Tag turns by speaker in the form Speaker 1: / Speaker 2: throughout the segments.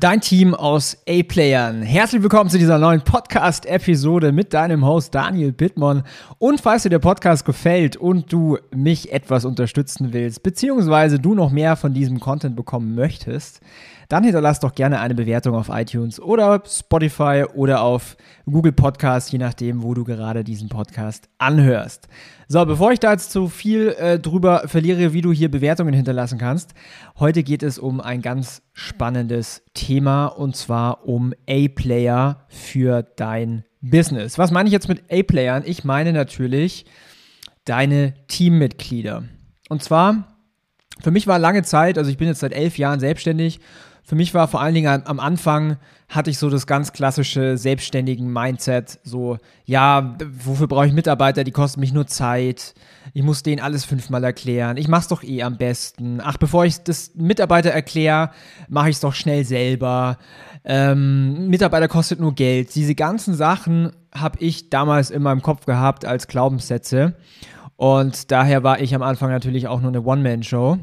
Speaker 1: Dein Team aus A-Playern. Herzlich willkommen zu dieser neuen Podcast-Episode mit deinem Host Daniel Bittmann. Und falls dir der Podcast gefällt und du mich etwas unterstützen willst, beziehungsweise du noch mehr von diesem Content bekommen möchtest, dann hinterlass doch gerne eine Bewertung auf iTunes oder Spotify oder auf Google Podcast, je nachdem, wo du gerade diesen Podcast anhörst. So, bevor ich da jetzt zu viel äh, drüber verliere, wie du hier Bewertungen hinterlassen kannst, heute geht es um ein ganz spannendes Thema und zwar um A-Player für dein Business. Was meine ich jetzt mit A-Playern? Ich meine natürlich deine Teammitglieder. Und zwar, für mich war lange Zeit, also ich bin jetzt seit elf Jahren selbstständig für mich war vor allen Dingen am Anfang hatte ich so das ganz klassische selbstständigen Mindset, so, ja, wofür brauche ich Mitarbeiter, die kosten mich nur Zeit, ich muss denen alles fünfmal erklären, ich mache es doch eh am besten, ach, bevor ich das Mitarbeiter erkläre, mache ich es doch schnell selber, ähm, Mitarbeiter kostet nur Geld, diese ganzen Sachen habe ich damals in meinem Kopf gehabt als Glaubenssätze. Und daher war ich am Anfang natürlich auch nur eine One-Man-Show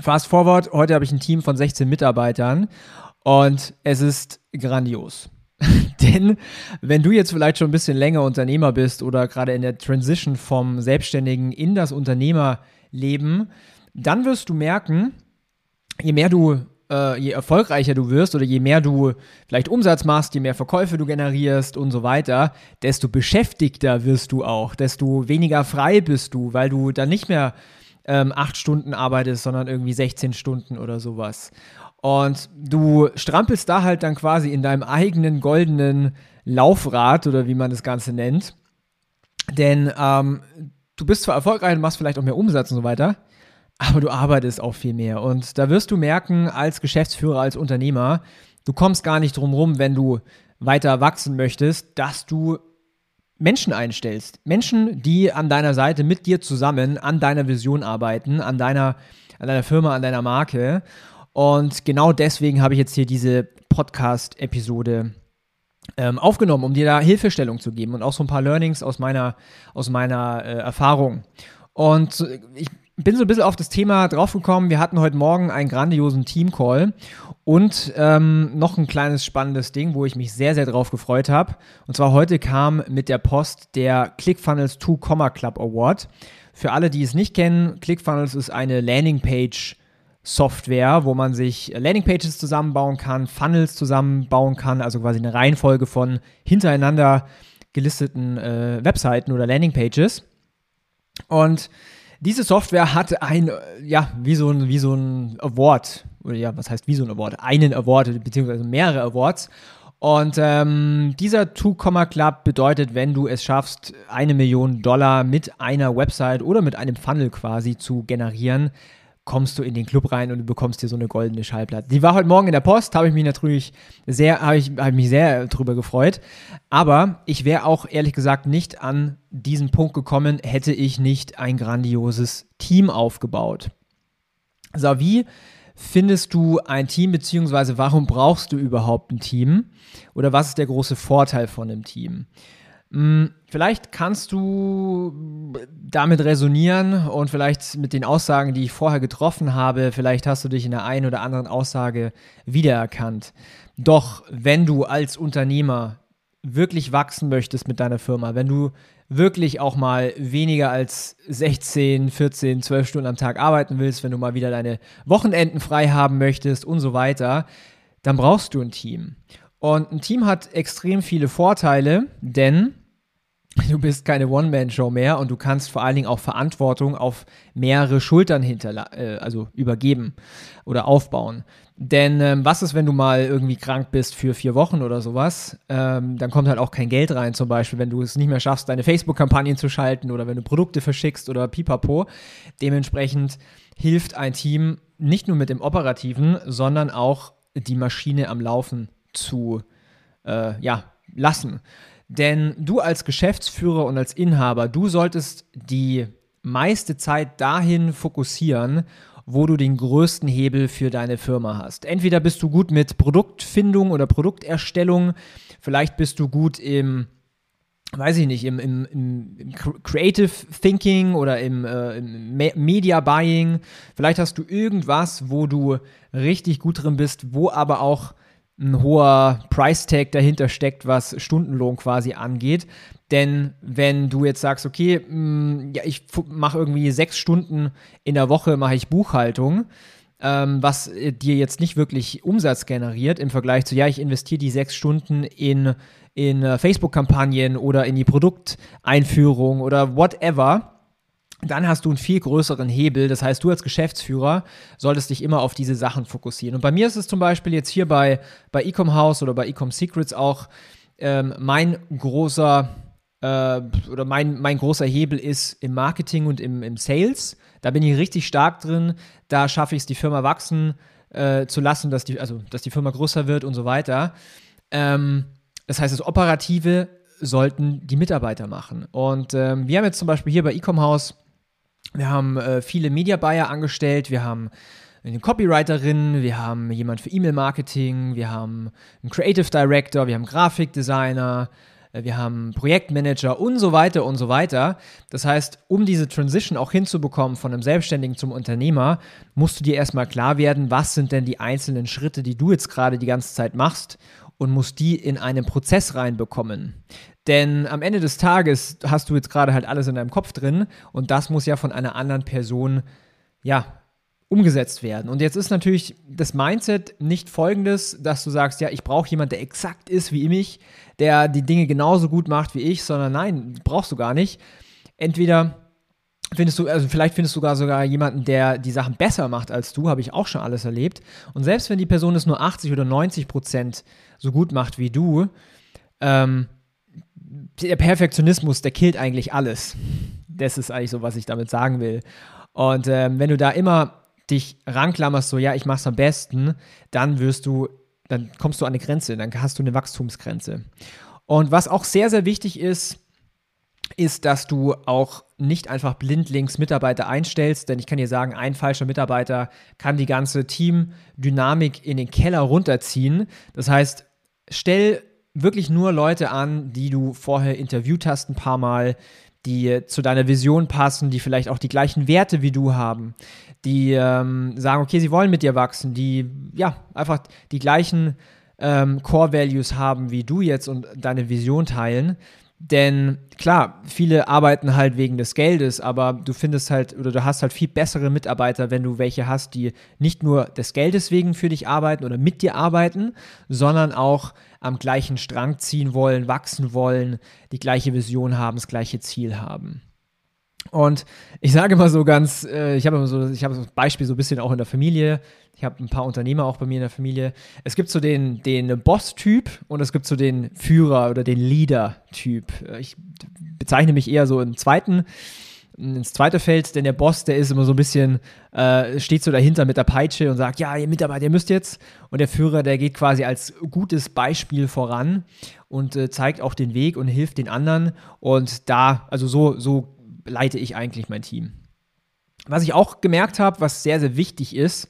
Speaker 1: Fast forward, heute habe ich ein Team von 16 Mitarbeitern und es ist grandios. Denn wenn du jetzt vielleicht schon ein bisschen länger Unternehmer bist oder gerade in der Transition vom Selbstständigen in das Unternehmerleben, dann wirst du merken, je mehr du, äh, je erfolgreicher du wirst oder je mehr du vielleicht Umsatz machst, je mehr Verkäufe du generierst und so weiter, desto beschäftigter wirst du auch, desto weniger frei bist du, weil du dann nicht mehr ähm, acht Stunden arbeitest, sondern irgendwie 16 Stunden oder sowas. Und du strampelst da halt dann quasi in deinem eigenen goldenen Laufrad oder wie man das Ganze nennt. Denn ähm, du bist zwar erfolgreich und machst vielleicht auch mehr Umsatz und so weiter, aber du arbeitest auch viel mehr. Und da wirst du merken, als Geschäftsführer, als Unternehmer, du kommst gar nicht drum rum, wenn du weiter wachsen möchtest, dass du Menschen einstellst. Menschen, die an deiner Seite mit dir zusammen an deiner Vision arbeiten, an deiner, an deiner Firma, an deiner Marke. Und genau deswegen habe ich jetzt hier diese Podcast-Episode ähm, aufgenommen, um dir da Hilfestellung zu geben und auch so ein paar Learnings aus meiner, aus meiner äh, Erfahrung. Und ich bin so ein bisschen auf das Thema draufgekommen. Wir hatten heute Morgen einen grandiosen Team-Call und ähm, noch ein kleines spannendes Ding, wo ich mich sehr, sehr drauf gefreut habe. Und zwar heute kam mit der Post der ClickFunnels 2 Comma Club Award. Für alle, die es nicht kennen, ClickFunnels ist eine Landingpage Software, wo man sich Landingpages zusammenbauen kann, Funnels zusammenbauen kann, also quasi eine Reihenfolge von hintereinander gelisteten äh, Webseiten oder Landingpages. Und diese Software hat ein, ja, wie so ein, wie so ein Award, oder ja, was heißt wie so ein Award? Einen Award, beziehungsweise mehrere Awards. Und ähm, dieser Two-Comma Club bedeutet, wenn du es schaffst, eine Million Dollar mit einer Website oder mit einem Funnel quasi zu generieren, kommst du in den Club rein und du bekommst dir so eine goldene Schallplatte. Die war heute Morgen in der Post, habe ich mich natürlich sehr, habe ich, hab mich sehr drüber gefreut. Aber ich wäre auch ehrlich gesagt nicht an diesen Punkt gekommen, hätte ich nicht ein grandioses Team aufgebaut. So, wie findest du ein Team, beziehungsweise warum brauchst du überhaupt ein Team? Oder was ist der große Vorteil von einem Team? Hm, vielleicht kannst du damit resonieren und vielleicht mit den Aussagen, die ich vorher getroffen habe, vielleicht hast du dich in der einen oder anderen Aussage wiedererkannt. Doch wenn du als Unternehmer wirklich wachsen möchtest mit deiner Firma, wenn du wirklich auch mal weniger als 16, 14, 12 Stunden am Tag arbeiten willst, wenn du mal wieder deine Wochenenden frei haben möchtest und so weiter, dann brauchst du ein Team. Und ein Team hat extrem viele Vorteile, denn Du bist keine One-Man-Show mehr und du kannst vor allen Dingen auch Verantwortung auf mehrere Schultern hinterla äh, also übergeben oder aufbauen. Denn ähm, was ist, wenn du mal irgendwie krank bist für vier Wochen oder sowas? Ähm, dann kommt halt auch kein Geld rein, zum Beispiel, wenn du es nicht mehr schaffst, deine Facebook-Kampagnen zu schalten oder wenn du Produkte verschickst oder pipapo. Dementsprechend hilft ein Team nicht nur mit dem Operativen, sondern auch die Maschine am Laufen zu äh, ja, lassen. Denn du als Geschäftsführer und als Inhaber, du solltest die meiste Zeit dahin fokussieren, wo du den größten Hebel für deine Firma hast. Entweder bist du gut mit Produktfindung oder Produkterstellung, vielleicht bist du gut im weiß ich nicht, im, im, im, Creative Thinking oder im, äh, im Media Buying. Vielleicht hast du irgendwas, wo du richtig gut drin bist, wo aber auch ein hoher Price Tag dahinter steckt, was Stundenlohn quasi angeht. Denn wenn du jetzt sagst, okay, mh, mm, ja, ich mache irgendwie sechs Stunden in der Woche mache ich Buchhaltung, ähm, was äh, dir jetzt nicht wirklich Umsatz generiert im Vergleich zu, ja, ich investiere die sechs Stunden in, in uh, Facebook-Kampagnen oder in die Produkteinführung oder whatever, dann hast du einen viel größeren Hebel. Das heißt, du als Geschäftsführer solltest dich immer auf diese Sachen fokussieren. Und bei mir ist es zum Beispiel jetzt hier bei, bei Ecom House oder bei Ecom Secrets auch ähm, mein großer äh, oder mein, mein großer Hebel ist im Marketing und im, im Sales. Da bin ich richtig stark drin. Da schaffe ich es, die Firma wachsen äh, zu lassen, dass die, also, dass die Firma größer wird und so weiter. Ähm, das heißt, das Operative sollten die Mitarbeiter machen. Und ähm, wir haben jetzt zum Beispiel hier bei Ecom House, wir haben äh, viele Media Buyer angestellt, wir haben eine Copywriterin, wir haben jemand für E-Mail-Marketing, wir haben einen Creative Director, wir haben Grafikdesigner, äh, wir haben Projektmanager und so weiter und so weiter. Das heißt, um diese Transition auch hinzubekommen von einem Selbstständigen zum Unternehmer, musst du dir erstmal klar werden, was sind denn die einzelnen Schritte, die du jetzt gerade die ganze Zeit machst und musst die in einen Prozess reinbekommen. Denn am Ende des Tages hast du jetzt gerade halt alles in deinem Kopf drin und das muss ja von einer anderen Person, ja, umgesetzt werden. Und jetzt ist natürlich das Mindset nicht folgendes, dass du sagst, ja, ich brauche jemanden, der exakt ist wie mich, der die Dinge genauso gut macht wie ich, sondern nein, brauchst du gar nicht. Entweder findest du, also vielleicht findest du sogar sogar jemanden, der die Sachen besser macht als du, habe ich auch schon alles erlebt. Und selbst wenn die Person es nur 80 oder 90 Prozent so gut macht wie du, ähm, der Perfektionismus, der killt eigentlich alles. Das ist eigentlich so, was ich damit sagen will. Und ähm, wenn du da immer dich ranklammerst, so ja, ich mach's am besten, dann wirst du, dann kommst du an eine Grenze, dann hast du eine Wachstumsgrenze. Und was auch sehr, sehr wichtig ist, ist, dass du auch nicht einfach blindlings Mitarbeiter einstellst, denn ich kann dir sagen, ein falscher Mitarbeiter kann die ganze Teamdynamik in den Keller runterziehen. Das heißt, stell wirklich nur Leute an, die du vorher interviewt hast ein paar Mal, die zu deiner Vision passen, die vielleicht auch die gleichen Werte wie du haben, die ähm, sagen, okay, sie wollen mit dir wachsen, die ja einfach die gleichen ähm, Core Values haben wie du jetzt und deine Vision teilen. Denn klar, viele arbeiten halt wegen des Geldes, aber du findest halt oder du hast halt viel bessere Mitarbeiter, wenn du welche hast, die nicht nur des Geldes wegen für dich arbeiten oder mit dir arbeiten, sondern auch am gleichen Strang ziehen wollen, wachsen wollen, die gleiche Vision haben, das gleiche Ziel haben. Und ich sage immer so ganz, äh, ich habe immer so, ich habe das Beispiel so ein bisschen auch in der Familie. Ich habe ein paar Unternehmer auch bei mir in der Familie. Es gibt so den, den Boss-Typ und es gibt so den Führer oder den Leader-Typ. Ich bezeichne mich eher so im zweiten, ins zweite Feld, denn der Boss, der ist immer so ein bisschen, äh, steht so dahinter mit der Peitsche und sagt, ja, ihr Mitarbeiter, ihr müsst jetzt. Und der Führer, der geht quasi als gutes Beispiel voran und äh, zeigt auch den Weg und hilft den anderen. Und da, also so, so leite ich eigentlich mein Team. Was ich auch gemerkt habe, was sehr, sehr wichtig ist,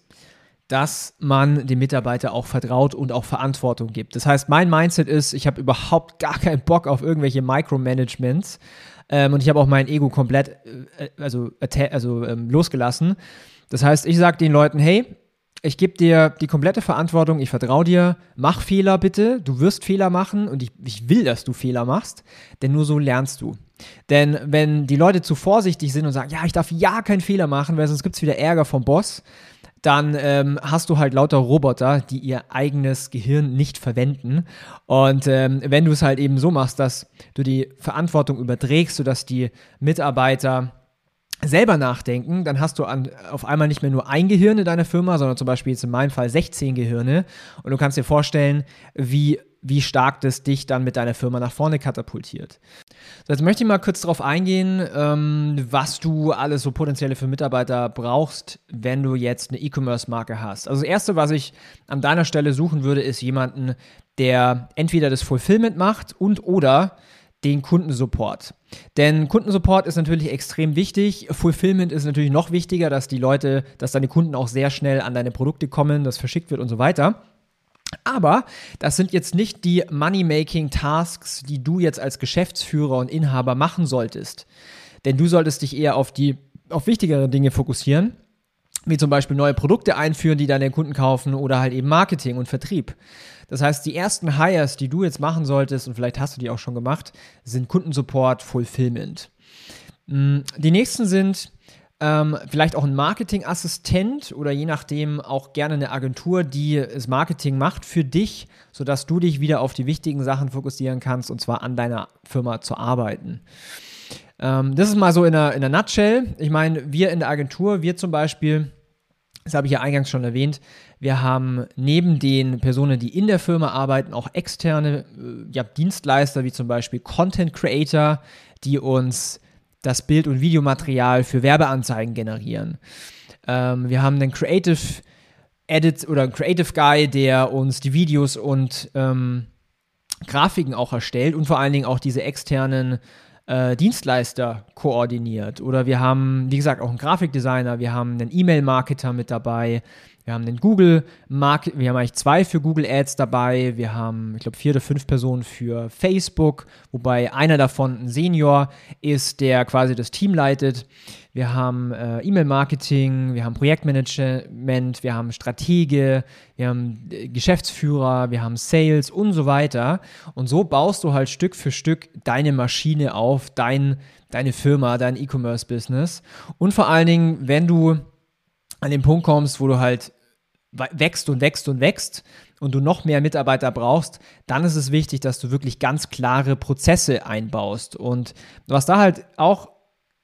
Speaker 1: dass man dem Mitarbeiter auch vertraut und auch Verantwortung gibt. Das heißt, mein Mindset ist, ich habe überhaupt gar keinen Bock auf irgendwelche Micromanagements ähm, und ich habe auch mein Ego komplett äh, also, also ähm, losgelassen. Das heißt, ich sage den Leuten, hey, ich gebe dir die komplette Verantwortung, ich vertraue dir, mach Fehler bitte, du wirst Fehler machen und ich, ich will, dass du Fehler machst, denn nur so lernst du. Denn wenn die Leute zu vorsichtig sind und sagen, ja, ich darf ja keinen Fehler machen, weil sonst gibt es wieder Ärger vom Boss, dann ähm, hast du halt lauter Roboter, die ihr eigenes Gehirn nicht verwenden. Und ähm, wenn du es halt eben so machst, dass du die Verantwortung überträgst, sodass die Mitarbeiter selber nachdenken, dann hast du an, auf einmal nicht mehr nur ein Gehirn in deiner Firma, sondern zum Beispiel jetzt in meinem Fall 16 Gehirne. Und du kannst dir vorstellen, wie wie stark das dich dann mit deiner Firma nach vorne katapultiert. So, jetzt möchte ich mal kurz darauf eingehen, ähm, was du alles so potenzielle für Mitarbeiter brauchst, wenn du jetzt eine E-Commerce-Marke hast. Also das Erste, was ich an deiner Stelle suchen würde, ist jemanden, der entweder das Fulfillment macht und oder den Kundensupport. Denn Kundensupport ist natürlich extrem wichtig. Fulfillment ist natürlich noch wichtiger, dass die Leute, dass deine Kunden auch sehr schnell an deine Produkte kommen, das verschickt wird und so weiter. Aber das sind jetzt nicht die Money-Making-Tasks, die du jetzt als Geschäftsführer und Inhaber machen solltest. Denn du solltest dich eher auf die auf wichtigere Dinge fokussieren, wie zum Beispiel neue Produkte einführen, die deine Kunden kaufen oder halt eben Marketing und Vertrieb. Das heißt, die ersten Hires, die du jetzt machen solltest, und vielleicht hast du die auch schon gemacht, sind Kundensupport, Fulfillment. Mm, die nächsten sind ähm, vielleicht auch ein Marketingassistent oder je nachdem auch gerne eine Agentur, die das Marketing macht für dich, sodass du dich wieder auf die wichtigen Sachen fokussieren kannst und zwar an deiner Firma zu arbeiten. Ähm, das ist mal so in der, in der Nutshell. Ich meine, wir in der Agentur, wir zum Beispiel, das habe ich ja eingangs schon erwähnt, wir haben neben den Personen, die in der Firma arbeiten, auch externe äh, ja, Dienstleister, wie zum Beispiel Content Creator, die uns das Bild- und Videomaterial für Werbeanzeigen generieren. Ähm, wir haben einen Creative Edit oder einen Creative Guy, der uns die Videos und ähm, Grafiken auch erstellt und vor allen Dingen auch diese externen äh, Dienstleister koordiniert. Oder wir haben, wie gesagt, auch einen Grafikdesigner, wir haben einen E-Mail-Marketer mit dabei, wir haben den Google Market, wir haben eigentlich zwei für Google Ads dabei. Wir haben, ich glaube, vier oder fünf Personen für Facebook, wobei einer davon ein Senior ist, der quasi das Team leitet. Wir haben äh, E-Mail-Marketing, wir haben Projektmanagement, wir haben Stratege, wir haben äh, Geschäftsführer, wir haben Sales und so weiter. Und so baust du halt Stück für Stück deine Maschine auf, dein, deine Firma, dein E-Commerce-Business. Und vor allen Dingen, wenn du an den Punkt kommst, wo du halt wächst und wächst und wächst und du noch mehr Mitarbeiter brauchst, dann ist es wichtig, dass du wirklich ganz klare Prozesse einbaust. Und was da halt auch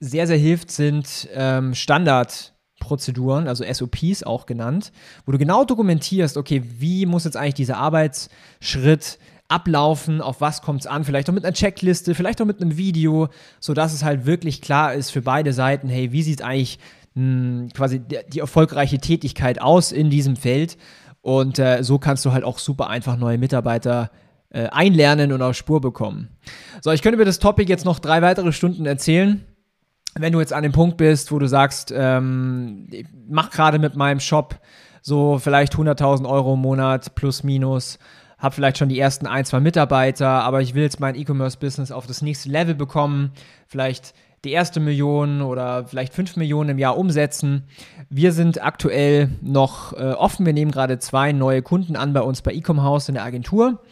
Speaker 1: sehr, sehr hilft, sind ähm, Standardprozeduren, also SOPs auch genannt, wo du genau dokumentierst, okay, wie muss jetzt eigentlich dieser Arbeitsschritt ablaufen, auf was kommt es an, vielleicht auch mit einer Checkliste, vielleicht auch mit einem Video, sodass es halt wirklich klar ist für beide Seiten, hey, wie sieht eigentlich mh, quasi die, die, erfolgreiche Tätigkeit aus in diesem Feld. Und äh, so kannst du halt auch super einfach neue Mitarbeiter äh, einlernen und auf Spur bekommen. So, ich könnte über das Topic jetzt noch drei weitere Stunden erzählen. Wenn du jetzt an dem Punkt bist, wo du sagst, ähm, ich mach gerade mit meinem Shop so vielleicht 100.000 Euro im Monat plus minus, habe vielleicht schon die ersten ein, zwei Mitarbeiter, aber ich will jetzt mein E-Commerce-Business auf das nächste Level bekommen, vielleicht die erste Million oder vielleicht fünf Millionen im Jahr umsetzen. Wir sind aktuell noch äh, offen. Wir nehmen gerade zwei neue Kunden an bei uns bei Ecom House in der Agentur,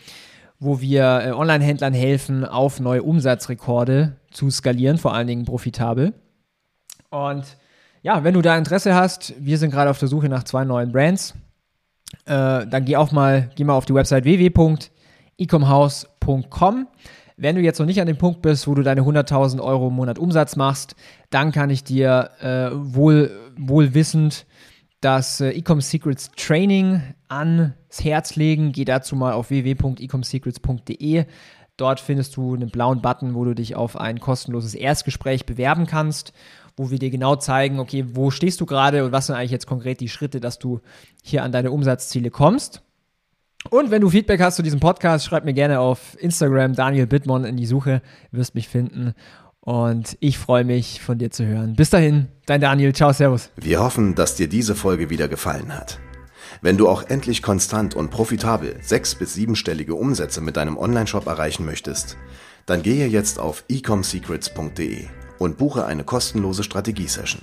Speaker 1: wo wir äh, Online-Händlern helfen, auf neue Umsatzrekorde zu skalieren, vor allen Dingen profitabel. Und ja, wenn du da Interesse hast, wir sind gerade auf der Suche nach zwei neuen Brands. Äh, dann geh auch mal, geh mal auf die Website www.ecomhouse.com. Wenn du jetzt noch nicht an dem Punkt bist, wo du deine 100.000 Euro im Monat Umsatz machst, dann kann ich dir äh, wohl, wohl wissend das äh, Ecom Secrets Training ans Herz legen. Geh dazu mal auf www.ecomsecrets.de. Dort findest du einen blauen Button, wo du dich auf ein kostenloses Erstgespräch bewerben kannst, wo wir dir genau zeigen, okay, wo stehst du gerade und was sind eigentlich jetzt konkret die Schritte, dass du hier an deine Umsatzziele kommst. Und wenn du Feedback hast zu diesem Podcast, schreib mir gerne auf Instagram Daniel Bittmann in die Suche, wirst mich finden. Und ich freue mich, von dir zu hören. Bis dahin, dein Daniel. Ciao, Servus.
Speaker 2: Wir hoffen, dass dir diese Folge wieder gefallen hat. Wenn du auch endlich konstant und profitabel sechs- bis siebenstellige Umsätze mit deinem Onlineshop erreichen möchtest, dann gehe jetzt auf ecomsecrets.de und buche eine kostenlose Strategiesession.